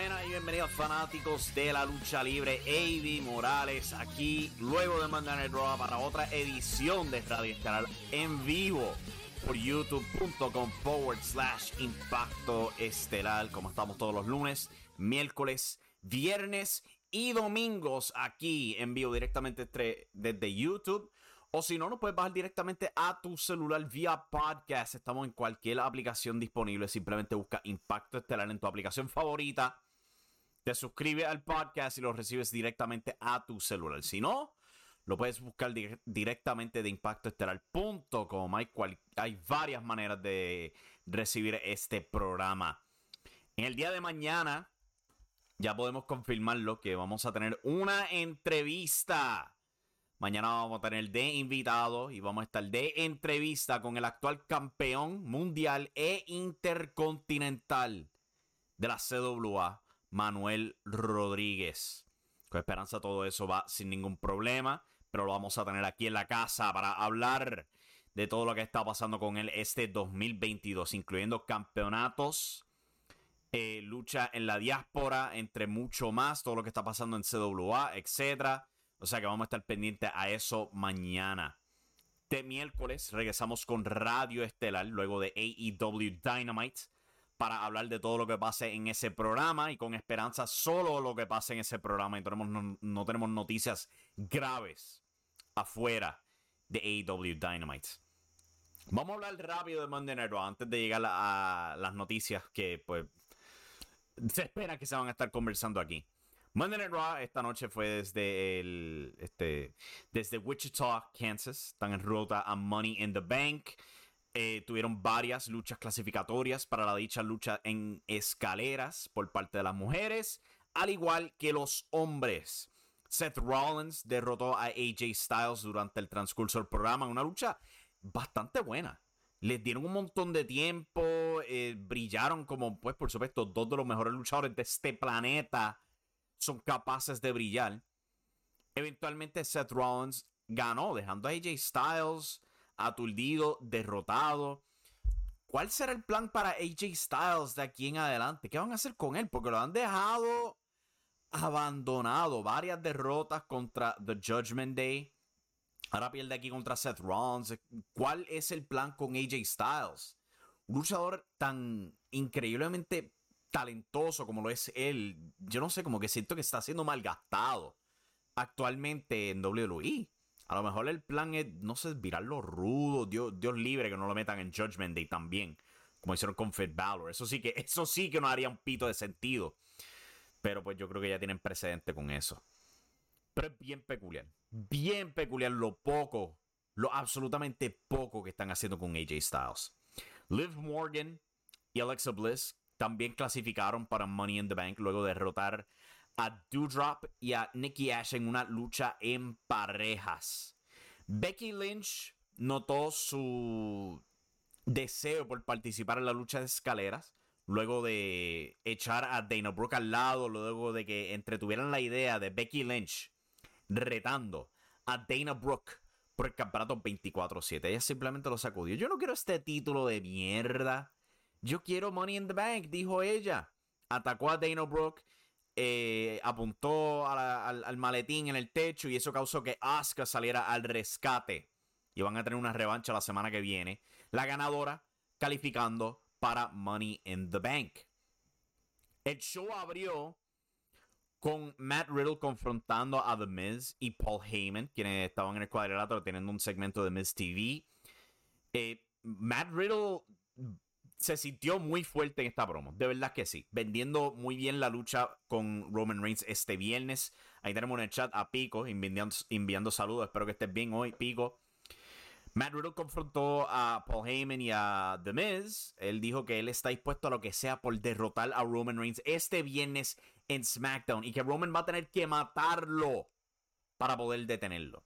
Buenas y bienvenidos fanáticos de la lucha libre. AB Morales aquí, luego de mandar el Raw para otra edición de Radio Estelar en vivo por youtube.com forward slash impacto estelar. Como estamos todos los lunes, miércoles, viernes y domingos aquí en vivo directamente desde YouTube. O si no, nos puedes bajar directamente a tu celular vía podcast. Estamos en cualquier aplicación disponible. Simplemente busca Impacto Estelar en tu aplicación favorita. Te suscribes al podcast y lo recibes directamente a tu celular. Si no, lo puedes buscar directamente de impactoestelar.com. Hay, hay varias maneras de recibir este programa. En el día de mañana, ya podemos confirmarlo que vamos a tener una entrevista Mañana vamos a tener de invitado y vamos a estar de entrevista con el actual campeón mundial e intercontinental de la CWA, Manuel Rodríguez. Con esperanza todo eso va sin ningún problema, pero lo vamos a tener aquí en la casa para hablar de todo lo que está pasando con él este 2022, incluyendo campeonatos, eh, lucha en la diáspora, entre mucho más, todo lo que está pasando en CWA, etcétera o sea que vamos a estar pendientes a eso mañana. De miércoles regresamos con Radio Estelar, luego de AEW Dynamite, para hablar de todo lo que pase en ese programa y con esperanza solo lo que pase en ese programa. Y tenemos, no, tenemos noticias graves afuera de AEW Dynamite. Vamos a hablar rápido de Monday Night Raw antes de llegar a las noticias que pues se espera que se van a estar conversando aquí. Monday Night Raw esta noche fue desde el este desde Wichita, Kansas. Están en ruta a Money in the Bank. Eh, tuvieron varias luchas clasificatorias para la dicha lucha en escaleras por parte de las mujeres, al igual que los hombres. Seth Rollins derrotó a AJ Styles durante el transcurso del programa en una lucha bastante buena. Les dieron un montón de tiempo, eh, brillaron como, pues, por supuesto, dos de los mejores luchadores de este planeta son capaces de brillar. Eventualmente Seth Rollins ganó, dejando a AJ Styles aturdido, derrotado. ¿Cuál será el plan para AJ Styles de aquí en adelante? ¿Qué van a hacer con él? Porque lo han dejado abandonado. Varias derrotas contra The Judgment Day. Ahora pierde aquí contra Seth Rollins. ¿Cuál es el plan con AJ Styles? Un luchador tan increíblemente talentoso como lo es él, yo no sé, como que siento que está siendo malgastado actualmente en WWE. A lo mejor el plan es, no sé, virarlo rudo, Dios, Dios libre que no lo metan en Judgment Day también, como hicieron con Fed Balor. Eso sí que, eso sí que no haría un pito de sentido. Pero pues yo creo que ya tienen precedente con eso. Pero es bien peculiar. Bien peculiar lo poco, lo absolutamente poco que están haciendo con AJ Styles. Liv Morgan y Alexa Bliss también clasificaron para Money in the Bank luego de derrotar a Doudrop y a Nikki Ash en una lucha en parejas. Becky Lynch notó su deseo por participar en la lucha de escaleras luego de echar a Dana Brooke al lado, luego de que entretuvieran la idea de Becky Lynch retando a Dana Brooke por el campeonato 24-7. Ella simplemente lo sacudió. Yo no quiero este título de mierda. Yo quiero Money in the Bank, dijo ella. Atacó a Dana Brooke, eh, apuntó al, al, maletín en el techo y eso causó que Asuka saliera al rescate. Y van a tener una revancha la semana que viene. La ganadora calificando para Money in the Bank. El show abrió con Matt Riddle confrontando a The Miz y Paul Heyman, quienes estaban en el cuadrilátero teniendo un segmento de Miz TV. Eh, Matt Riddle se sintió muy fuerte en esta promo, de verdad que sí, vendiendo muy bien la lucha con Roman Reigns este viernes. Ahí tenemos en el chat a Pico enviando, enviando saludos, espero que estés bien hoy, Pico. Matt Riddle confrontó a Paul Heyman y a The Miz. Él dijo que él está dispuesto a lo que sea por derrotar a Roman Reigns este viernes en SmackDown y que Roman va a tener que matarlo para poder detenerlo.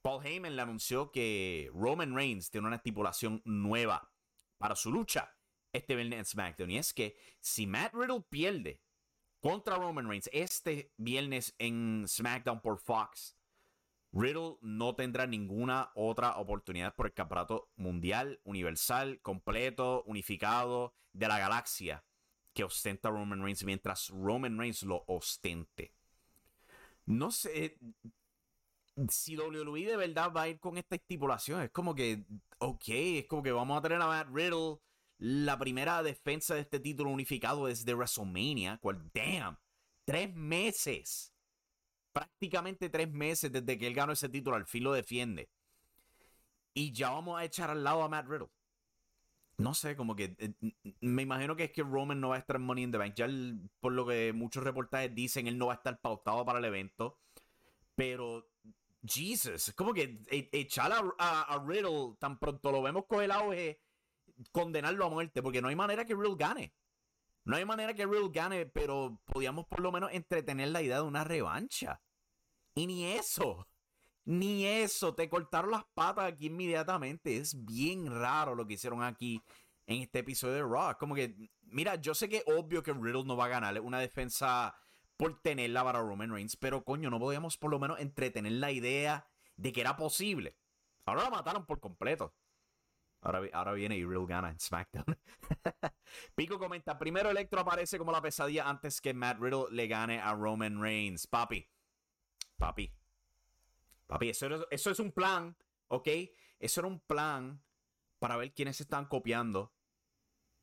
Paul Heyman le anunció que Roman Reigns tiene una estipulación nueva para su lucha este viernes en SmackDown. Y es que si Matt Riddle pierde contra Roman Reigns este viernes en SmackDown por Fox, Riddle no tendrá ninguna otra oportunidad por el campeonato mundial, universal, completo, unificado de la galaxia que ostenta Roman Reigns mientras Roman Reigns lo ostente. No sé si WWE de verdad va a ir con esta estipulación. Es como que, ok, es como que vamos a tener a Matt Riddle la primera defensa de este título unificado desde WrestleMania. Cual, damn, tres meses prácticamente tres meses desde que él ganó ese título, al fin lo defiende. Y ya vamos a echar al lado a Matt Riddle. No sé, como que eh, me imagino que es que Roman no va a estar en Money in the Bank. Ya por lo que muchos reportajes dicen, él no va a estar pautado para el evento. Pero, Jesus, es como que e, echar a, Riddle tan pronto lo vemos con el auge, condenarlo a muerte, porque no hay manera que Riddle gane. No hay manera que Riddle gane, pero podíamos por lo menos entretener la idea de una revancha. Y ni eso. Ni eso. Te cortaron las patas aquí inmediatamente. Es bien raro lo que hicieron aquí en este episodio de Raw. Como que, mira, yo sé que es obvio que Riddle no va a ganar una defensa por tenerla para Roman Reigns, pero coño, no podíamos por lo menos entretener la idea de que era posible. Ahora la mataron por completo. Ahora, viene y Real gana en SmackDown. Pico comenta: Primero Electro aparece como la pesadilla antes que Matt Riddle le gane a Roman Reigns. Papi, papi, papi, eso, es un plan, ¿ok? Eso era un plan para ver quiénes se están copiando.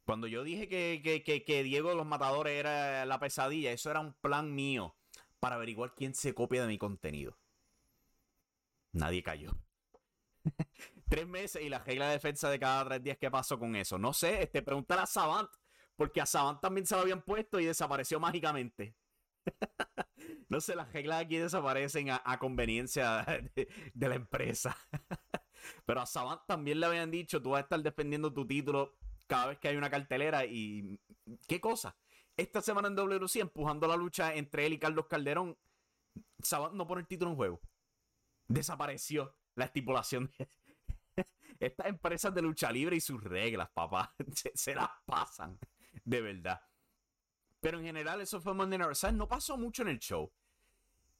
Cuando yo dije que, que, que Diego de los Matadores era la pesadilla, eso era un plan mío para averiguar quién se copia de mi contenido. Nadie cayó. Tres meses y la regla de defensa de cada tres días. ¿Qué pasó con eso? No sé, este, pregúntale a Savant, porque a Savant también se lo habían puesto y desapareció mágicamente. no sé, las reglas aquí desaparecen a, conveniencia de, la empresa. Pero a Savant también le habían dicho, tú vas a estar defendiendo tu título cada vez que hay una cartelera y... ¿Qué cosa? Esta semana en WC empujando la lucha entre él y Carlos Calderón, Savant no pone el título en juego. Desapareció la estipulación de, estas empresas de lucha libre y sus reglas, papá, se, las pasan, de verdad. Pero en general, eso fue Monday Night Raw. No pasó mucho en el show.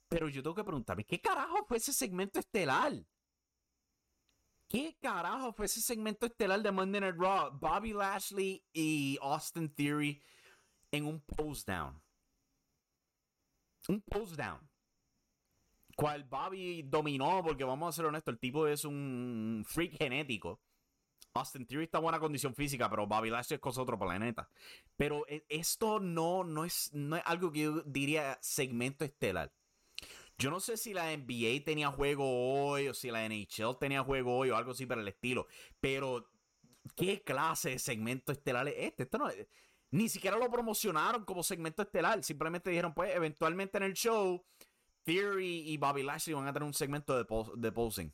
Pero yo tengo que preguntarme, ¿qué carajo fue ese segmento estelar? ¿Qué carajo fue ese segmento estelar de Monday Night Raw? Bobby Lashley y Austin Theory en un post down. Un post down cual Bobby dominó, porque vamos a ser honestos, el tipo es un freak genético. Austin Theory está en buena condición física, pero Bobby Lashley es cosa de otro planeta. Pero e, esto no, no, es, no es algo que yo diría segmento estelar. Yo no sé si la NBA tenía juego hoy o si la NHL tenía juego hoy o algo así para el estilo. Pero, ¿qué clase de segmento estelar es este? Esto no, ni siquiera lo promocionaron como segmento estelar. Simplemente dijeron, pues, eventualmente en el show Theory y Bobby Lashley van a tener un segmento de, posing.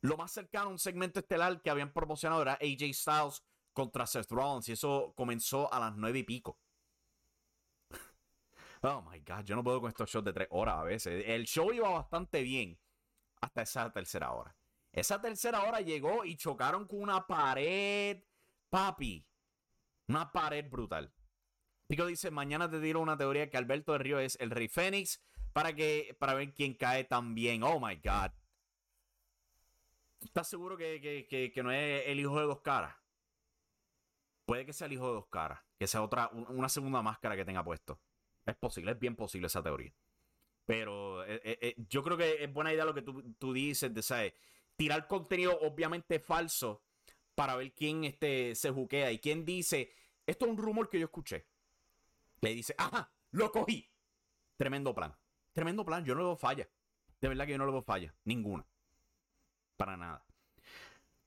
Lo más cercano a un segmento estelar que habían promocionado era AJ Styles contra Seth Rollins y eso comenzó a las nueve y pico. Oh my god, yo no puedo con estos shows de tres horas a veces. El show iba bastante bien hasta esa tercera hora. Esa tercera hora llegó y chocaron con una pared, papi. Una pared brutal. Pico dice, mañana te tiro una teoría que Alberto de Río es el Rey Fénix para, que, para ver quién cae también. Oh my God. ¿Estás seguro que, no es el hijo de dos caras? Puede que sea el hijo de dos caras. Que sea otra, una segunda máscara que tenga puesto. Es posible, es bien posible esa teoría. Pero eh, eh, eh, yo creo que es buena idea lo que tú, dices de ¿sabes? tirar contenido obviamente falso para ver quién este, se juquea y quién dice, esto es un rumor que yo escuché. Le dice, ajá, lo cogí. Tremendo plan. Tremendo plan, yo no le veo falla. De verdad que yo no le veo falla. Ninguna. Para nada.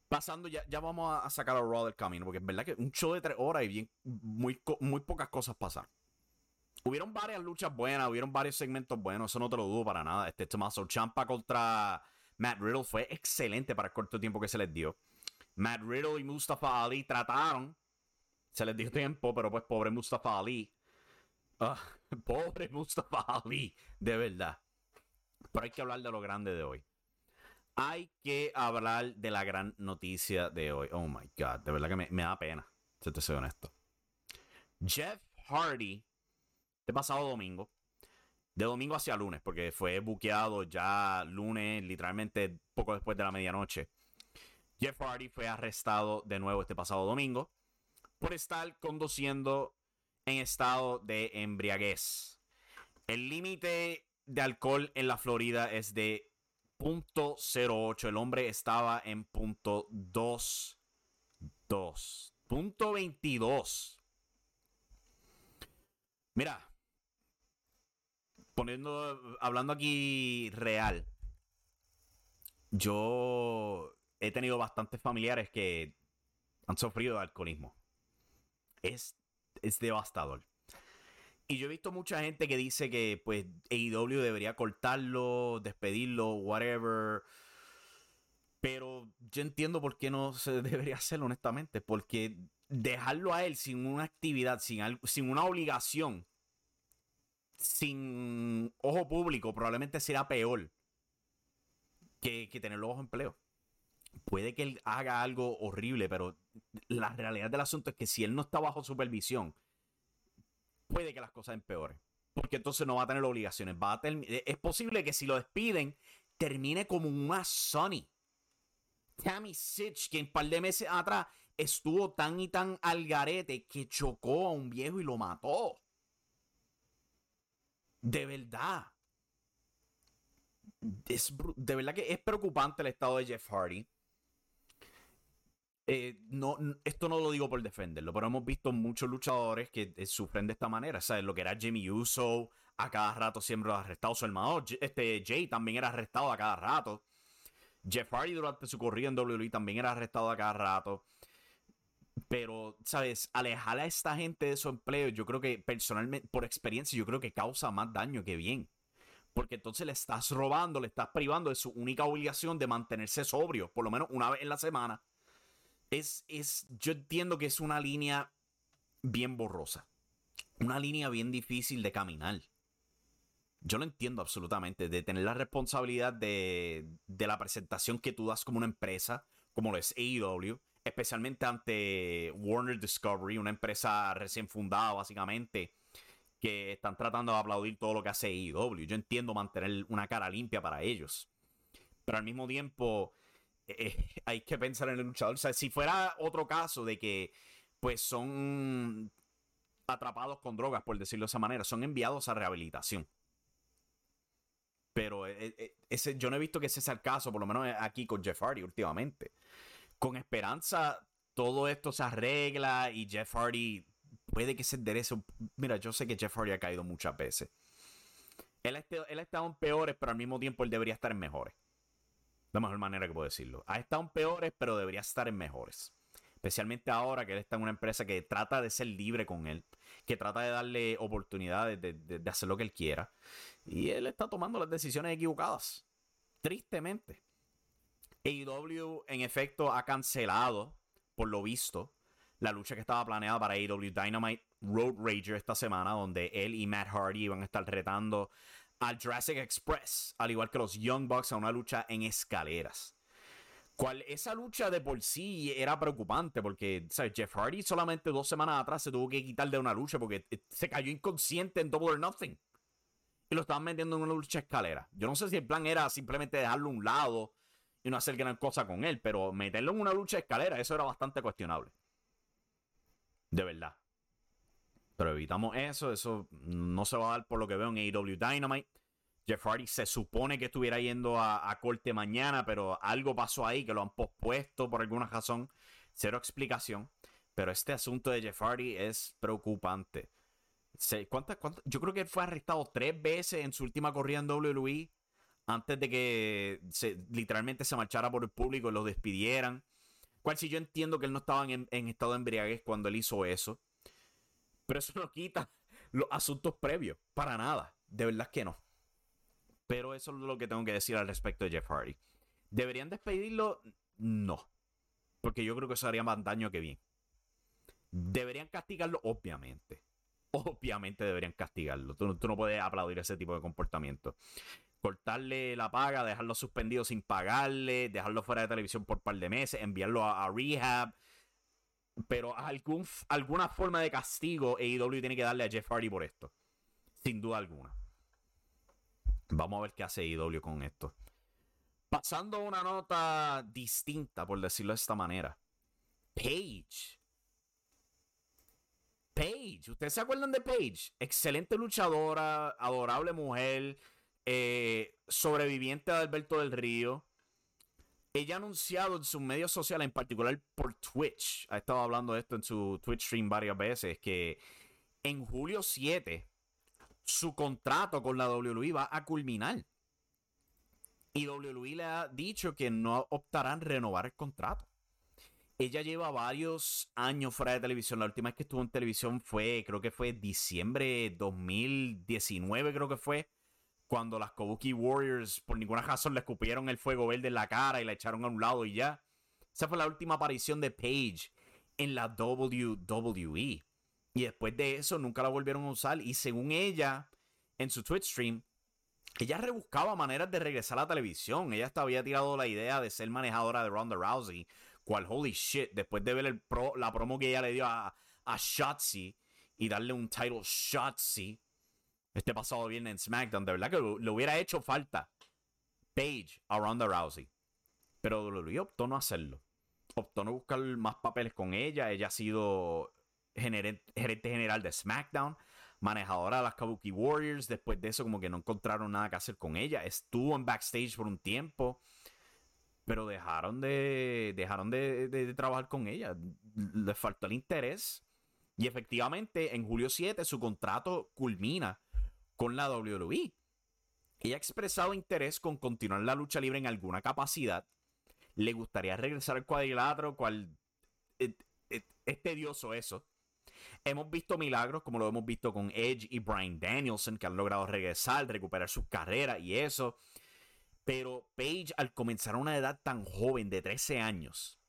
Pasando, ya, ya vamos a sacar a Raw del camino, porque es verdad que un show de tres horas y bien, muy, muy pocas cosas pasaron. Hubieron varias luchas buenas, hubieron varios segmentos buenos, eso no te lo dudo para nada. Este Tommaso Champa contra Matt Riddle fue excelente para el corto tiempo que se les dio. Matt Riddle y Mustafa Ali trataron. Se les dio tiempo, pero pues pobre Mustafa Ali. Ah, pobre Mustafa Ali, de verdad. Pero hay que hablar de lo grande de hoy. Hay que hablar de la gran noticia de hoy. Oh my God, de verdad que me, me da pena, si te soy honesto. Jeff Hardy este pasado domingo, de domingo hacia lunes, porque fue buqueado ya lunes, literalmente poco después de la medianoche. Jeff Hardy fue arrestado de nuevo este pasado domingo por estar conduciendo en estado de embriaguez. El límite de alcohol en la Florida es de .08. El hombre estaba en .22. .22. Mira, poniendo, hablando aquí real, yo he tenido bastantes familiares que han sufrido de alcoholismo. Es, es devastador. Y yo he visto mucha gente que dice que pues AEW debería cortarlo, despedirlo, whatever. Pero yo entiendo por qué no se debería hacerlo, honestamente. Porque dejarlo a él sin una actividad, sin, sin una obligación, sin ojo público probablemente será peor que, que tenerlo bajo empleo. Puede que él haga algo horrible, pero la realidad del asunto es que si él no está bajo supervisión, puede que las cosas empeoren. Porque entonces no va a tener obligaciones. Va a es posible que si lo despiden, termine como un más Sonny. Tammy Sitch, que un par de meses atrás estuvo tan y tan al garete que chocó a un viejo y lo mató. De verdad. de verdad que es preocupante el estado de Jeff Hardy. Eh, no, esto no lo digo por defenderlo, pero hemos visto muchos luchadores que eh, sufren de esta manera. ¿Sabes? Lo que era Jimmy Uso, a cada rato siempre arrestado. Su hermano este, Jay también era arrestado a cada rato. Jeff Hardy durante su corrida en WWE también era arrestado a cada rato. Pero, ¿sabes? Alejar a esta gente de su empleo, yo creo que personalmente, por experiencia, yo creo que causa más daño que bien. Porque entonces le estás robando, le estás privando de su única obligación de mantenerse sobrio, por lo menos una vez en la semana. Es, es, yo entiendo que es una línea bien borrosa. Una línea bien difícil de caminar. Yo lo entiendo absolutamente, de tener la responsabilidad de, de la presentación que tú das como una empresa, como lo es AEW, especialmente ante Warner Discovery, una empresa recién fundada básicamente, que están tratando de aplaudir todo lo que hace IW. Yo entiendo mantener una cara limpia para ellos, pero al mismo tiempo eh, hay que pensar en el luchador. O sea, si fuera otro caso de que pues son atrapados con drogas, por decirlo de esa manera, son enviados a rehabilitación. Pero eh, eh, ese, yo no he visto que ese sea el caso, por lo menos aquí con Jeff Hardy últimamente con esperanza todo esto se arregla y Jeff Hardy puede que se enderece. Mira, yo sé que Jeff Hardy ha caído muchas veces. Estado, él ha estado en peores, pero al mismo tiempo él debería estar en mejores. La mejor manera que puedo decirlo. Ha estado en peores, pero debería estar en mejores. Especialmente ahora que él está en una empresa que trata de ser libre con él, que trata de darle oportunidades de, de hacer lo que él quiera. Y él está tomando las decisiones equivocadas. Tristemente. AEW en efecto ha cancelado, por lo visto, la lucha que estaba planeada para AEW Dynamite Road Rager esta semana, donde él y Matt Hardy iban a estar retando al Jurassic Express, al igual que los Young Bucks, a una lucha en escaleras. Cual, esa lucha de por sí era preocupante porque Jeff Hardy solamente dos semanas atrás se tuvo que quitar de una lucha porque eh, se cayó inconsciente en Double or Nothing. Y lo estaban metiendo en una lucha escalera. Yo no sé si el plan era simplemente dejarlo a un lado y no hacer gran cosa con él, pero meterlo en una lucha escalera, eso era bastante cuestionable. De verdad. Pero evitamos eso, eso no se va a dar por lo que veo en AEW Dynamite. Jeff Hardy se supone que estuviera yendo a, corte mañana, pero algo pasó ahí que lo han pospuesto por alguna razón. Cero explicación. Pero este asunto de Jeff Hardy es preocupante. ¿Cuántas, Yo creo que él fue arrestado tres veces en su última corrida en WWE antes de que se, literalmente se marchara por el público y lo despidieran. Cual si yo entiendo que él no estaba en, en estado de embriaguez cuando él hizo eso. Pero eso no quita los asuntos previos. Para nada. De verdad que no. Pero eso es lo que tengo que decir al respecto de Jeff Hardy. ¿Deberían despedirlo? No. Porque yo creo que eso haría más daño que bien. ¿Deberían castigarlo? Obviamente. Obviamente deberían castigarlo. Tú, no puedes aplaudir ese tipo de comportamiento. Cortarle la paga, dejarlo suspendido sin pagarle, dejarlo fuera de televisión por un par de meses, enviarlo a, rehab. Pero algún, alguna forma de castigo AEW tiene que darle a Jeff Hardy por esto. Sin duda alguna. Vamos a ver qué hace IW con esto. Pasando a una nota distinta, por decirlo de esta manera. Paige. Paige. ¿Ustedes se acuerdan de Paige? Excelente luchadora, adorable mujer, eh, sobreviviente de Alberto del Río. Ella ha anunciado en sus medios sociales, en particular por Twitch, ha estado hablando de esto en su Twitch stream varias veces, que en julio 7 su contrato con la WWE va a culminar. Y WWE le ha dicho que no optarán renovar el contrato. Ella lleva varios años fuera de televisión. La última vez que estuvo en televisión fue, creo que fue diciembre 2019, creo que fue. Cuando las Kabuki Warriors por ninguna razón le escupieron el fuego verde en la cara y la echaron a un lado y ya. Esa fue la última aparición de Paige en la WWE. Y después de eso nunca la volvieron a usar. Y según ella, en su Twitch stream, ella rebuscaba maneras de regresar a la televisión. Ella hasta había tirado la idea de ser manejadora de Ronda Rousey. Cual, holy shit, después de ver el pro, la promo que ella le dio a, a Shotzi y darle un title Shotzi este pasado viernes en SmackDown, de verdad que le hubiera hecho falta Paige a Ronda Rousey. Pero WWE optó no hacerlo. Optó no buscar más papeles con ella. Ella ha sido gerente general de SmackDown, manejadora de las Kabuki Warriors. Después de eso, como que no encontraron nada que hacer con ella. Estuvo en backstage por un tiempo, pero dejaron de, dejaron de, trabajar con ella. Le faltó el interés. Y efectivamente, en julio 7, su contrato culmina con la WWE. Ella ha expresado interés con continuar la lucha libre en alguna capacidad. Le gustaría regresar al cuadrilátero, cual eh, eh, es tedioso eso. Hemos visto milagros, como lo hemos visto con Edge y Brian Danielson, que han logrado regresar, recuperar sus carreras y eso. Pero Paige, al comenzar a una edad tan joven, de 13 años,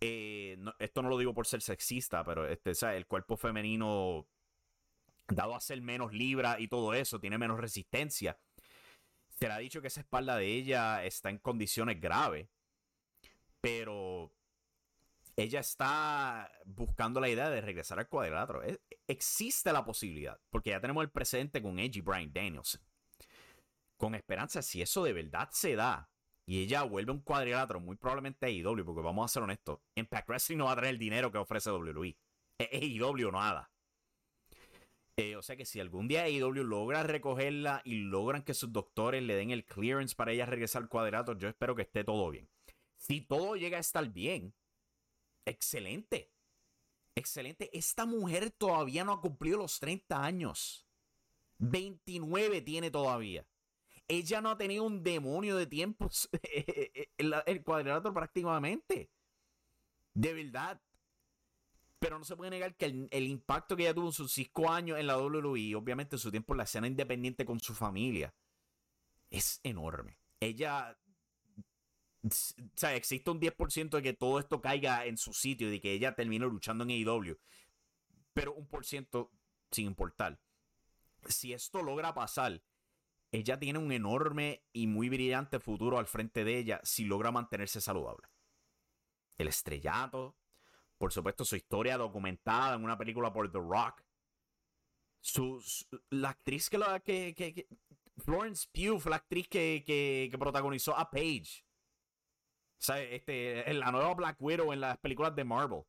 eh, esto no lo digo por ser sexista, pero este, el cuerpo femenino, dado a ser menos libra y todo eso, tiene menos resistencia. Se le ha dicho que esa espalda de ella está en condiciones graves. Pero ella está buscando la idea de regresar al cuadrilátero. existe la posibilidad, porque ya tenemos el presente con Edge y Brian Danielson. Con esperanza, si eso de verdad se da y ella vuelve a un cuadrilátero, muy probablemente AEW, porque vamos a ser honestos, Impact Wrestling no va a tener el dinero que ofrece WWE. AEW nada. Eh, o sea que si algún día AEW logra recogerla y logran que sus doctores le den el clearance para ella regresar al cuadrilátero, yo espero que esté todo bien. Si todo llega a estar bien, Excelente. Excelente. Esta mujer todavía no ha cumplido los 30 años. 29 tiene todavía. Ella no ha tenido un demonio de tiempos el cuadrilátero prácticamente. De verdad. Pero no se puede negar que el, impacto que ella tuvo en sus 5 años en la WWE, obviamente su tiempo en la escena independiente con su familia, es enorme. Ella o sea, existe un 10% de que todo esto caiga en su sitio y de que ella termine luchando en AEW. Pero un por ciento sin importar. Si esto logra pasar, ella tiene un enorme y muy brillante futuro al frente de ella si logra mantenerse saludable. El estrellato, por supuesto, su historia documentada en una película por The Rock. Su, la actriz que, la, que, Florence Pugh la actriz que, que, protagonizó a Paige. O sea, este, en la nueva Black Widow en las películas de Marvel.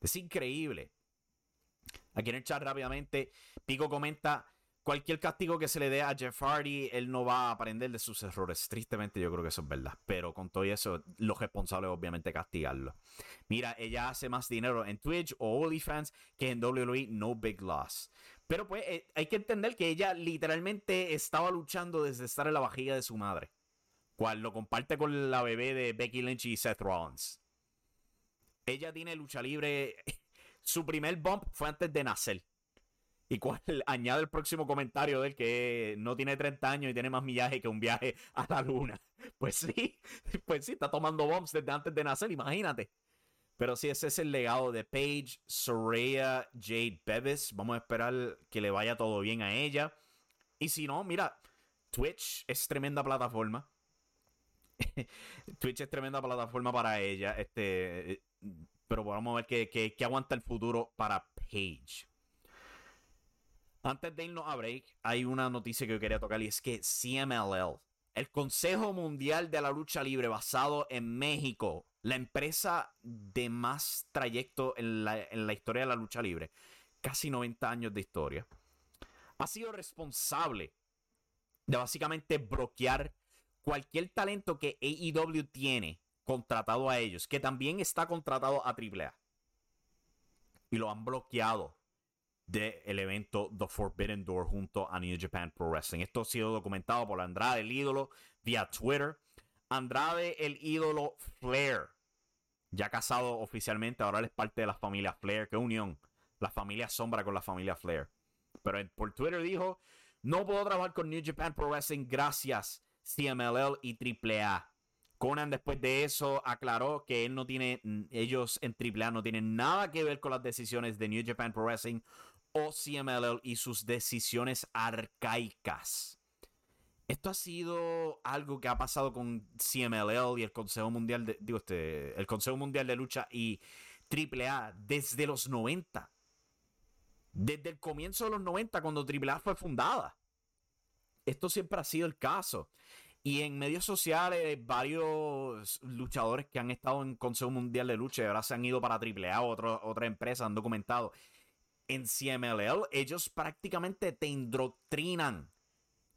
Es increíble. Aquí en el chat rápidamente, Pico comenta, cualquier castigo que se le dé a Jeff Hardy, él no va a aprender de sus errores. Tristemente yo creo que eso es verdad. Pero con todo eso, lo responsable es obviamente castigarlo. Mira, ella hace más dinero en Twitch o OnlyFans que en WWE, no big loss. Pero pues eh, hay que entender que ella literalmente estaba luchando desde estar en la vajilla de su madre. Cual lo comparte con la bebé de Becky Lynch y Seth Rollins. Ella tiene lucha libre. Su primer bump fue antes de nacer. Y cual añade el próximo comentario del que no tiene 30 años y tiene más millaje que un viaje a la luna. Pues sí, pues sí, está tomando bumps desde antes de nacer, imagínate. Pero sí, ese es el legado de Paige, Soraya, Jade Bevis. Vamos a esperar que le vaya todo bien a ella. Y si no, mira, Twitch es tremenda plataforma. Twitch es tremenda plataforma para ella. Este, pero vamos a ver qué, aguanta el futuro para Paige. Antes de irnos a break, hay una noticia que yo quería tocar y es que CMLL, el Consejo Mundial de la Lucha Libre basado en México, la empresa de más trayecto en la, historia de la lucha libre, casi 90 años de historia, ha sido responsable de básicamente bloquear cualquier talento que AEW tiene contratado a ellos, que también está contratado a AAA. Y lo han bloqueado del evento The Forbidden Door junto a New Japan Pro Wrestling. Esto ha sido documentado por Andrade, el ídolo, vía Twitter. Andrade, el ídolo Flair ya casado oficialmente, ahora él es parte de la familia Flair. Qué unión. La familia Sombra con la familia Flair. Pero por Twitter dijo, no puedo trabajar con New Japan Pro Wrestling gracias CMLL y AAA. Conan después de eso aclaró que él no tiene, ellos en AAA no tienen nada que ver con las decisiones de New Japan Pro Wrestling o CMLL y sus decisiones arcaicas. Esto ha sido algo que ha pasado con CMLL y el Consejo Mundial de, digo, este, el Consejo Mundial de Lucha y AAA desde los 90. Desde el comienzo de los 90, cuando AAA fue fundada. Esto siempre ha sido el caso. Y en medios sociales, varios luchadores que han estado en Consejo Mundial de Lucha y ahora se han ido para AAA o otra empresa han documentado. En CMLL, ellos prácticamente te indoctrinan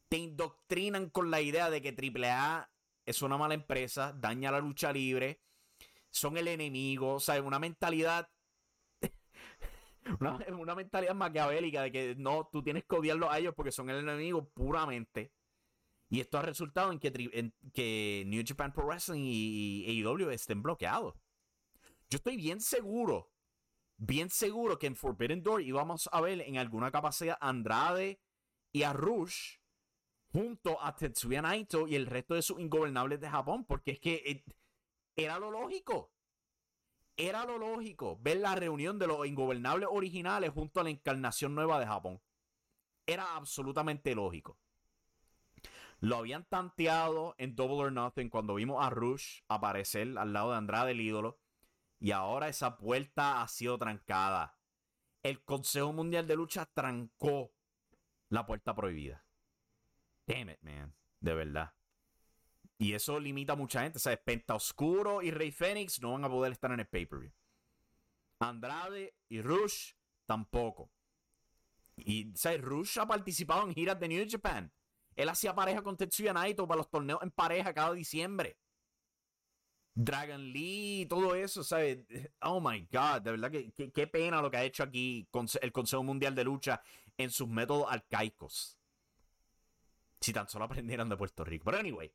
te indoctrinan con la idea de que AAA es una mala empresa, daña la lucha libre, son el enemigo, o sea, una mentalidad. una, mentalidad maquiavélica de que no, tú tienes que odiarlos a ellos porque son el enemigo puramente. Y esto ha resultado en que, New Japan Pro Wrestling y AEW estén bloqueados. Yo estoy bien seguro, bien seguro que en Forbidden Door íbamos a ver en alguna capacidad a Andrade y a Rush junto a Tetsuya Naito y el resto de sus ingobernables de Japón, porque es que eh, era lo lógico. Era lo lógico ver la reunión de los ingobernables originales junto a la encarnación nueva de Japón. Era absolutamente lógico. Lo habían tanteado en Double or Nothing cuando vimos a Rush aparecer al lado de Andrade, el ídolo. Y ahora esa puerta ha sido trancada. El Consejo Mundial de Lucha trancó la puerta prohibida. Damn it, man. De verdad. Y eso limita a mucha gente. O sea, Penta Oscuro y Rey Fénix no van a poder estar en el pay-per-view. Andrade y Rush tampoco. Y, o Rush ha participado en giras de New Japan. Él hacía pareja con Tetsuya Naito para los torneos en pareja cada diciembre. Dragon Lee todo eso, ¿sabes? Oh my God, de verdad que qué pena lo que ha hecho aquí el Consejo Mundial de Lucha en sus métodos arcaicos. Si tan solo aprendieran de Puerto Rico. Pero anyway,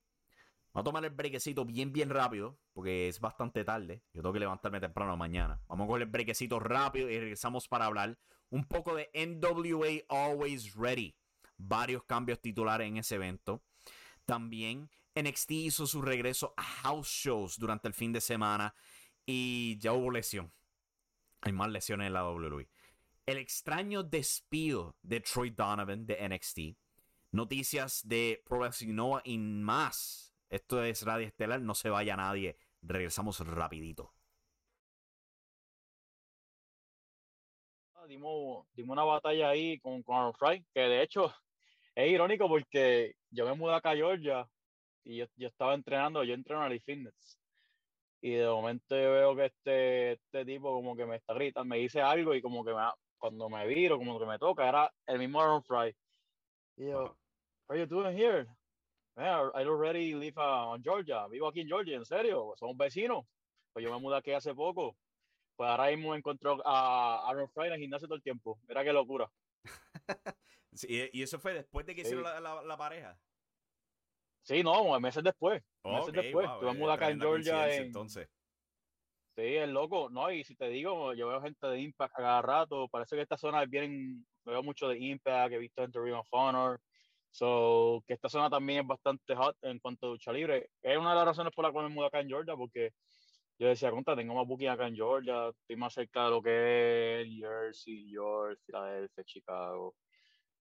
vamos a tomar el brequecito bien, bien rápido, porque es bastante tarde. Yo tengo que levantarme temprano mañana. Vamos a coger el brequecito rápido y regresamos para hablar un poco de NWA Always Ready. Varios cambios titulares en ese evento. También NXT hizo su regreso a house shows durante el fin de semana y ya hubo lesión. Hay más lesiones en la WWE. El extraño despido de Troy Donovan de NXT. Noticias de Pro Wrestling Nova y más. Esto es Radio Estelar, no se vaya nadie. Regresamos rapidito. Dimos, dimos una batalla ahí con, con Fry, que de hecho es irónico porque yo me mudé acá a Georgia y yo, yo estaba entrenando, yo entreno en el Fitness. Y de momento yo veo que este, este tipo como que me está gritando, me dice algo y como que me, cuando me viro, como que me toca, era el mismo Aaron Fry. Y yo, are you doing here? Man, I already live uh, on Georgia. Vivo aquí en Georgia, en serio. Somos vecinos. Pues yo me mudé aquí hace poco. Pues ahora mismo encontró a Aaron Fry en el gimnasio todo el tiempo. Mira qué locura. sí, y eso fue después de que hicieron la, la, la, pareja. Sí, no, meses después. Oh, meses okay, después. Wow, me mudas acá en Georgia. En... Entonces. Sí, es loco, ¿no? Y si te digo, yo veo gente de Impact cada rato, parece que esta zona vienen, veo mucho de Impact, he visto gente de Ring of Honor, so, que esta zona también es bastante hot en cuanto a lucha libre. Es una de las razones por las cuales me mudé acá en Georgia, porque yo decía, conta, tengo más booking acá en Georgia, estoy más cerca de lo que es Jersey, York, Philadelphia, Chicago.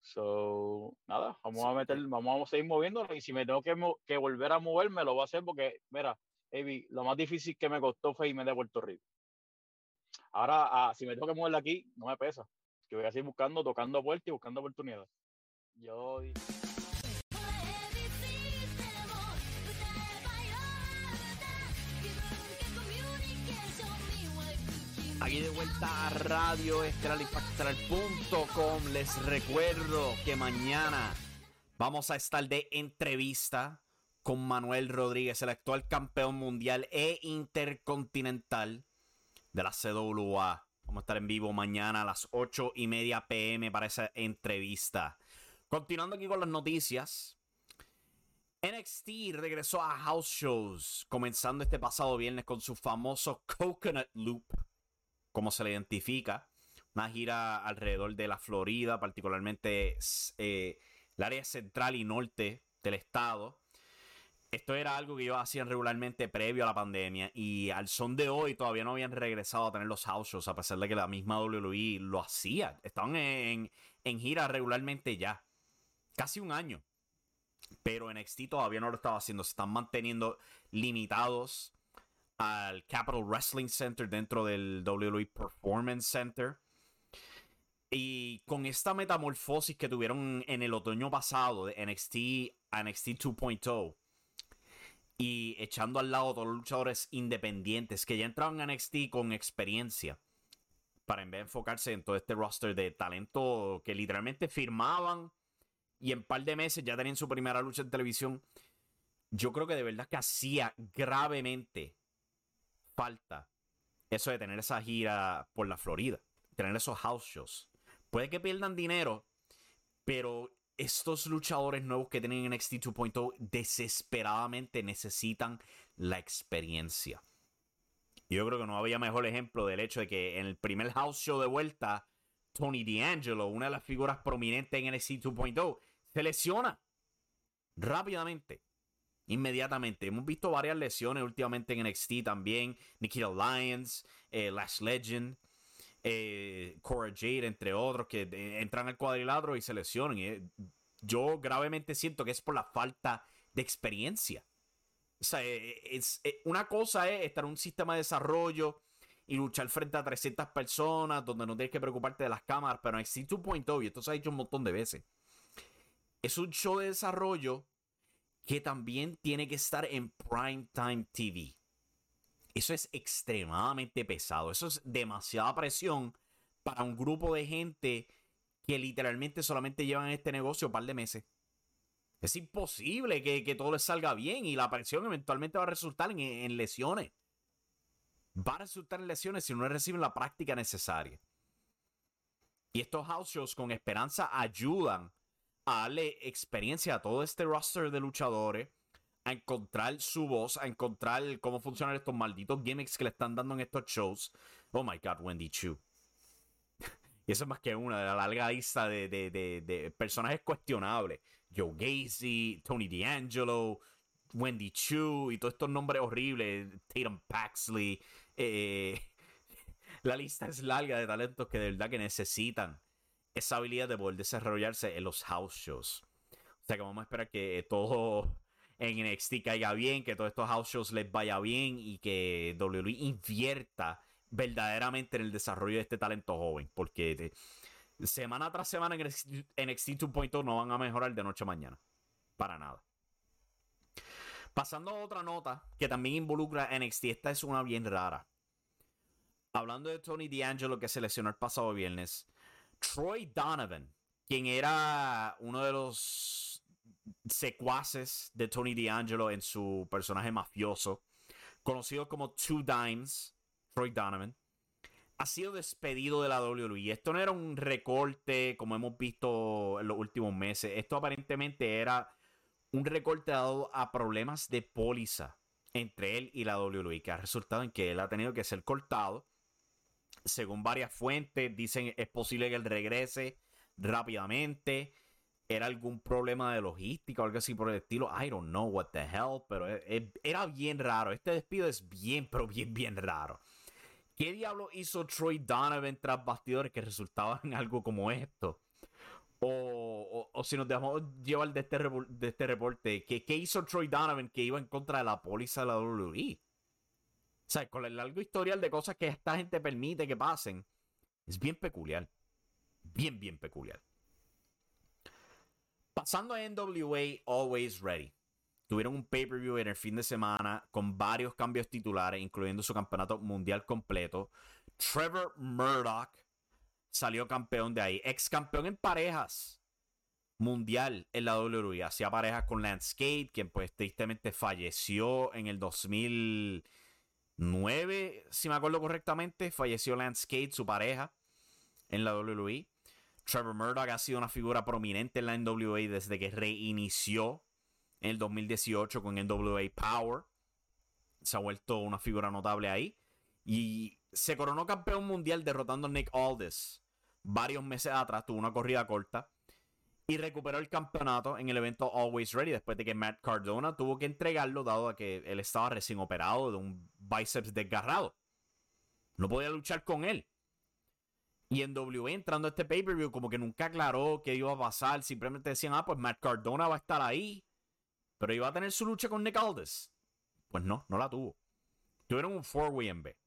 So, nada, vamos a meter, vamos a seguir moviéndolo y si me tengo que, que volver a moverme, lo voy a hacer porque, mira, Avi, lo más difícil que me costó fue irme de Puerto Rico. Ahora, ah, si me tengo que mover de aquí, no me pesa. Que voy a seguir buscando, tocando puertas y buscando oportunidades. Yo. Aquí de vuelta a Radio Les recuerdo que mañana vamos a estar de entrevista con Manuel Rodríguez, el actual campeón mundial e intercontinental de la CWA. Vamos a estar en vivo mañana a las 8 y media pm para esa entrevista. Continuando aquí con las noticias. NXT regresó a House Shows, comenzando este pasado viernes con su famoso Coconut Loop, como se le identifica. Una gira alrededor de la Florida, particularmente eh, el área central y norte del estado esto era algo que ellos hacían regularmente previo a la pandemia y al son de hoy todavía no habían regresado a tener los house shows a pesar de que la misma WWE lo hacía. Estaban en, gira regularmente ya. Casi un año. Pero NXT todavía no lo estaba haciendo. Se están manteniendo limitados al Capital Wrestling Center dentro del WWE Performance Center. Y con esta metamorfosis que tuvieron en el otoño pasado de NXT a NXT 2.0 y echando al lado todos los luchadores independientes que ya entraban a NXT con experiencia para en vez de enfocarse en todo este roster de talento que literalmente firmaban y en par de meses ya tenían su primera lucha en televisión. Yo creo que de verdad que hacía gravemente falta eso de tener esa gira por la Florida, tener esos house shows. Puede que pierdan dinero, pero estos luchadores nuevos que tienen en NXT 2.0 desesperadamente necesitan la experiencia. Yo creo que no había mejor ejemplo del hecho de que en el primer house show de vuelta, Tony D'Angelo, una de las figuras prominentes en NXT 2.0, se lesiona rápidamente, inmediatamente. Hemos visto varias lesiones últimamente en NXT también. Nikita Lyons, eh, Last Legend eh, Cora Jade, entre otros, que entran al cuadrilátero y se lesionan. Eh, yo gravemente siento que es por la falta de experiencia. O sea, eh, eh, una cosa es estar en un sistema de desarrollo y luchar frente a 300 personas donde no tienes que preocuparte de las cámaras, pero en Exit 2.0, y esto se ha dicho un montón de veces, es un show de desarrollo que también tiene que estar en Prime Time TV. Eso es extremadamente pesado. Eso es demasiada presión para un grupo de gente que literalmente solamente llevan este negocio un par de meses. Es imposible que, todo les salga bien y la presión eventualmente va a resultar en, lesiones. Va a resultar en lesiones si no reciben la práctica necesaria. Y estos house shows con esperanza ayudan a darle experiencia a todo este roster de luchadores a encontrar su voz, a encontrar cómo funcionan estos malditos gimmicks que le están dando en estos shows. Oh my god, Wendy Chu. y eso es más que una de la larga lista de, de, de, personajes cuestionables. Joe Gacy, Tony D'Angelo, Wendy Chu y todos estos nombres horribles, Tatum Paxley. Eh, la lista es larga de talentos que de verdad que necesitan esa habilidad de poder desarrollarse en los house shows. O sea que vamos a esperar que todo en NXT caiga bien, que todos estos house shows les vaya bien y que WWE invierta verdaderamente en el desarrollo de este talento joven. Porque semana tras semana en NXT 2.0 no van a mejorar de noche a mañana. Para nada. Pasando a otra nota que también involucra a NXT, esta es una bien rara. Hablando de Tony D'Angelo que se lesionó el pasado viernes, Troy Donovan, quien era uno de los secuaces de Tony D'Angelo en su personaje mafioso, conocido como Two Dimes, Troy Donovan, ha sido despedido de la WWE. Esto no era un recorte como hemos visto en los últimos meses. Esto aparentemente era un recorte dado a problemas de póliza entre él y la WWE, que ha resultado en que él ha tenido que ser cortado. Según varias fuentes, dicen es posible que él regrese rápidamente. Era algún problema de logística o algo así por el estilo. I don't know what the hell, pero e, e, era bien raro. Este despido es bien, pero bien, bien raro. ¿Qué diablo hizo Troy Donovan tras bastidores que resultaba en algo como esto? O, si nos dejamos llevar de este, de este reporte, ¿qué, hizo Troy Donovan que iba en contra de la póliza de la WWE? Sea, con el largo historial de cosas que esta gente permite que pasen, es bien peculiar. Bien, bien peculiar. Pasando a NWA Always Ready. Tuvieron un pay-per-view en el fin de semana con varios cambios titulares, incluyendo su campeonato mundial completo. Trevor Murdoch salió campeón de ahí. Ex campeón en parejas mundial en la WWE. Hacía parejas con Lance quien pues tristemente falleció en el 2009, si me acuerdo correctamente. Falleció Lance Cade, su pareja, en la WWE. Trevor Murdoch ha sido una figura prominente en la NWA desde que reinició en el 2018 con NWA Power. Se ha vuelto una figura notable ahí. Y se coronó campeón mundial derrotando a Nick Aldis varios meses atrás, tuvo una corrida corta y recuperó el campeonato en el evento Always Ready después de que Matt Cardona tuvo que entregarlo dado a que él estaba recién operado de un bíceps desgarrado. No podía luchar con él. Y en W entrando a este pay-per-view como que nunca aclaró qué iba a pasar. Simplemente decían, ah, pues Matt Cardona va a estar ahí. Pero iba a tener su lucha con Nick Aldis. Pues no, no la tuvo. Tuvieron un four-way en B.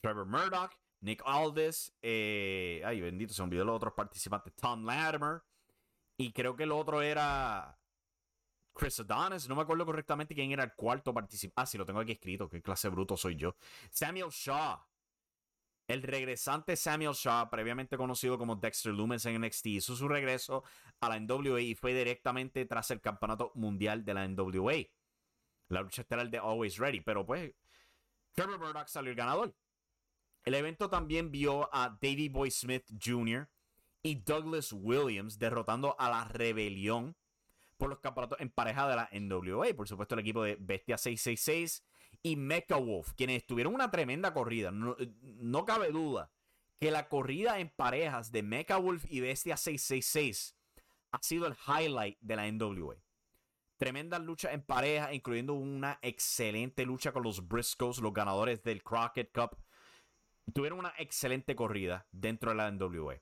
Trevor Murdoch, Nick Aldis, eh, ay bendito, se olvidó los otros participantes, Tom Latimer, y creo que el otro era Chris Adonis, no me acuerdo correctamente quién era el cuarto participante. Ah, sí, lo tengo aquí escrito, qué clase bruto soy yo. Samuel Shaw, el regresante Samuel Shaw, previamente conocido como Dexter Loomis en NXT, hizo su regreso a la NWA y fue directamente tras el campeonato mundial de la NWA. La lucha estelar de Always Ready, pero pues Trevor Murdoch salió el ganador. El evento también vio a Davey Boy Smith Jr. y Douglas Williams derrotando a la rebelión por los campeonatos en pareja de la NWA. Por supuesto, el equipo de Bestia 666 y Mecha Wolf, quienes tuvieron una tremenda corrida. No, cabe duda que la corrida en parejas de Mecha Wolf y Bestia 666 ha sido el highlight de la NWA. Tremendas luchas en pareja, incluyendo una excelente lucha con los Briscoes, los ganadores del Crockett Cup tuvieron una excelente corrida dentro de la NWA.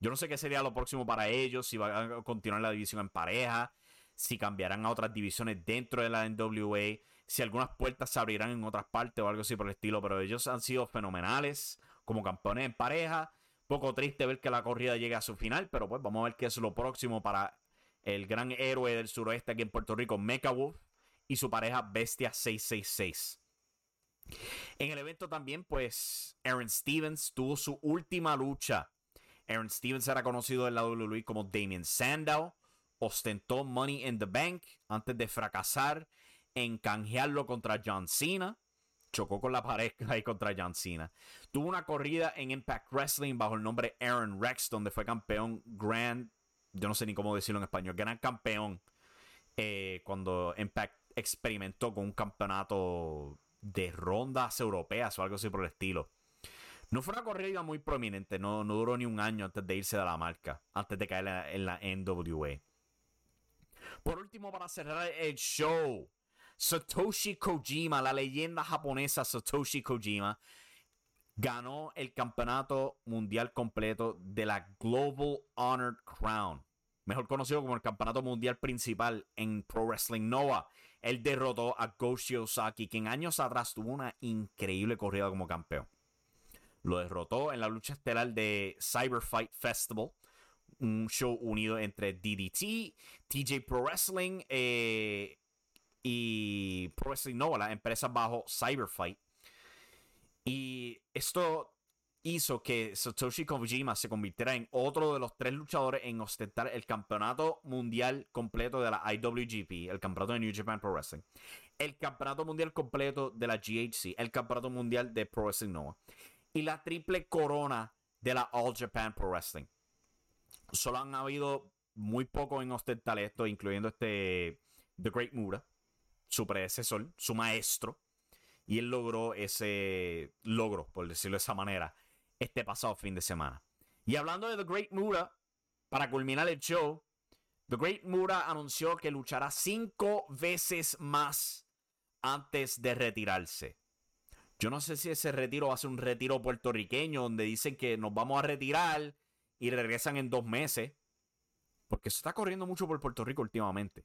Yo no sé qué sería lo próximo para ellos, si van a continuar la división en pareja, si cambiarán a otras divisiones dentro de la NWA, si algunas puertas se abrirán en otras partes o algo así por el estilo, pero ellos han sido fenomenales como campeones en pareja. Poco triste ver que la corrida llegue a su final, pero pues vamos a ver qué es lo próximo para el gran héroe del suroeste aquí en Puerto Rico, Mecha Wolf, y su pareja Bestia 666. En el evento también, pues, Aaron Stevens tuvo su última lucha. Aaron Stevens era conocido en la WWE como Damien Sandow. Ostentó Money in the Bank antes de fracasar en canjearlo contra John Cena. Chocó con la pareja y contra John Cena. Tuvo una corrida en Impact Wrestling bajo el nombre Aaron Rex, donde fue campeón Grand. Yo no sé ni cómo decirlo en español. Gran campeón. Eh, cuando Impact experimentó con un campeonato de rondas europeas o algo así por el estilo. No fue una corrida muy prominente, no, no duró ni un año antes de irse de la marca, antes de caer en la, NWA. Por último, para cerrar el show, Satoshi Kojima, la leyenda japonesa Satoshi Kojima, ganó el campeonato mundial completo de la Global Honored Crown, mejor conocido como el campeonato mundial principal en Pro Wrestling Nova. Él derrotó a Go Shiozaki, quien años atrás tuvo una increíble corrida como campeón. Lo derrotó en la lucha estelar de Cyber Fight Festival, un show unido entre DDT, TJ Pro Wrestling eh, y Pro Wrestling Nova, las empresas bajo Cyber Fight. Y esto hizo que Satoshi Kojima se convirtiera en otro de los tres luchadores en ostentar el campeonato mundial completo de la IWGP, el campeonato de New Japan Pro Wrestling, el campeonato mundial completo de la GHC, el campeonato mundial de Pro Wrestling Nova y la triple corona de la All Japan Pro Wrestling. Solo han habido muy pocos en ostentar esto, incluyendo este The Great Mura, su predecesor, su maestro. Y él logró ese logro, por decirlo de esa manera, este pasado fin de semana. Y hablando de The Great Mura, para culminar el show, The Great Mura anunció que luchará cinco veces más antes de retirarse. Yo no sé si ese retiro va a ser un retiro puertorriqueño donde dicen que nos vamos a retirar y regresan en dos meses. Porque eso está corriendo mucho por Puerto Rico últimamente.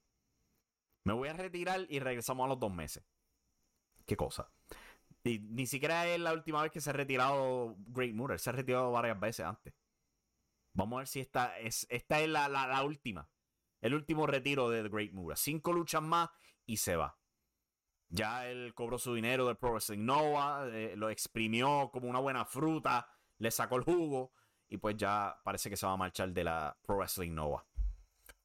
Me voy a retirar y regresamos a los dos meses. Qué cosa. Ni siquiera es la última vez que se ha retirado Great Mutter. Se ha retirado varias veces antes. Vamos a ver si esta es, esta es la, la, última. El último retiro de Great Mutter. Cinco luchas más y se va. Ya él cobró su dinero del Pro Wrestling Nova. Eh, lo exprimió como una buena fruta. Le sacó el jugo. Y pues ya parece que se va a marchar de la Pro Wrestling Nova.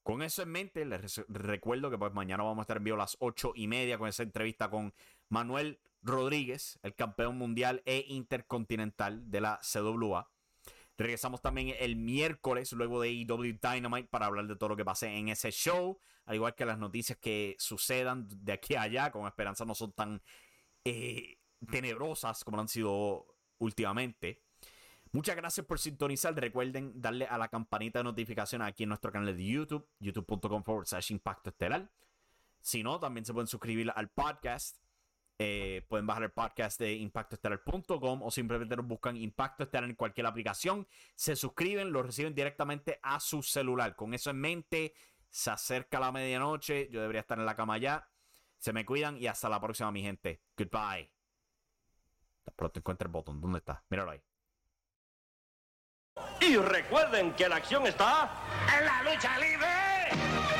Con eso en mente, les recuerdo que pues mañana vamos a estar en vivo a las ocho y media con esa entrevista con Manuel Rodríguez, el campeón mundial e intercontinental de la CWA. Regresamos también el miércoles, luego de EW Dynamite, para hablar de todo lo que pase en ese show. Al igual que las noticias que sucedan de aquí a allá, con esperanza no son tan eh, tenebrosas como han sido últimamente. Muchas gracias por sintonizar. Recuerden darle a la campanita de notificación aquí en nuestro canal de YouTube, youtube.com forward slash impacto estelar. Si no, también se pueden suscribir al podcast. Eh, pueden bajar el podcast de impactoestelar.com o simplemente nos buscan Impacto Estelar en cualquier aplicación. Se suscriben, lo reciben directamente a su celular. Con eso en mente, se acerca la medianoche. Yo debería estar en la cama ya. Se me cuidan y hasta la próxima, mi gente. Goodbye. Pronto encuentra el botón. ¿Dónde está? Míralo ahí. Y recuerden que la acción está en la lucha libre.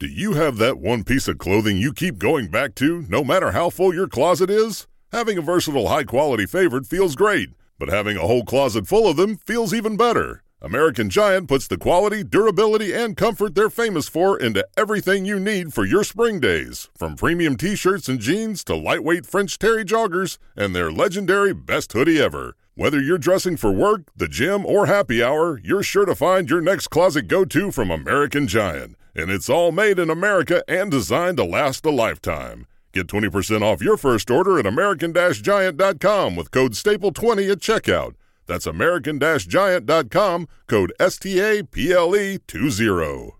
Do you have that one piece of clothing you keep going back to, no matter how full your closet is? Having a versatile, high quality favorite feels great, but having a whole closet full of them feels even better. American Giant puts the quality, durability, and comfort they're famous for into everything you need for your spring days. From premium t shirts and jeans to lightweight French terry joggers and their legendary best hoodie ever. Whether you're dressing for work, the gym, or happy hour, you're sure to find your next closet go to from American Giant. And it's all made in America and designed to last a lifetime. Get 20% off your first order at American Giant.com with code STAPLE20 at checkout. That's American Giant.com, code STAPLE20.